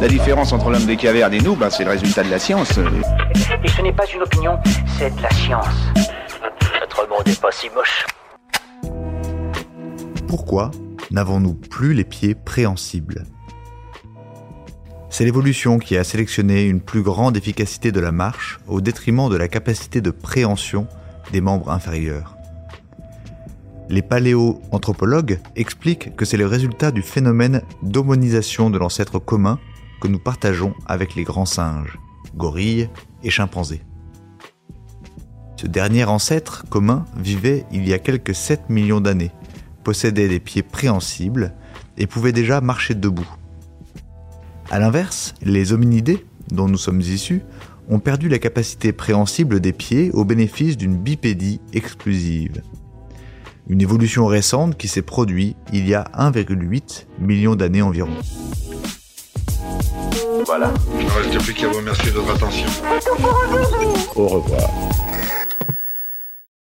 La différence entre l'homme des cavernes et nous, bah, c'est le résultat de la science. Et ce n'est pas une opinion, c'est de la science. Notre monde n'est pas si moche. Pourquoi n'avons-nous plus les pieds préhensibles? C'est l'évolution qui a sélectionné une plus grande efficacité de la marche au détriment de la capacité de préhension des membres inférieurs. Les paléoanthropologues expliquent que c'est le résultat du phénomène d'homonisation de l'ancêtre commun que nous partageons avec les grands singes, gorilles et chimpanzés. Ce dernier ancêtre commun vivait il y a quelques 7 millions d'années, possédait des pieds préhensibles et pouvait déjà marcher debout. A l'inverse, les hominidés, dont nous sommes issus, ont perdu la capacité préhensible des pieds au bénéfice d'une bipédie exclusive. Une évolution récente qui s'est produite il y a 1,8 million d'années environ. Voilà. Il ne reste plus qu'à vous remercier de votre attention. Au revoir.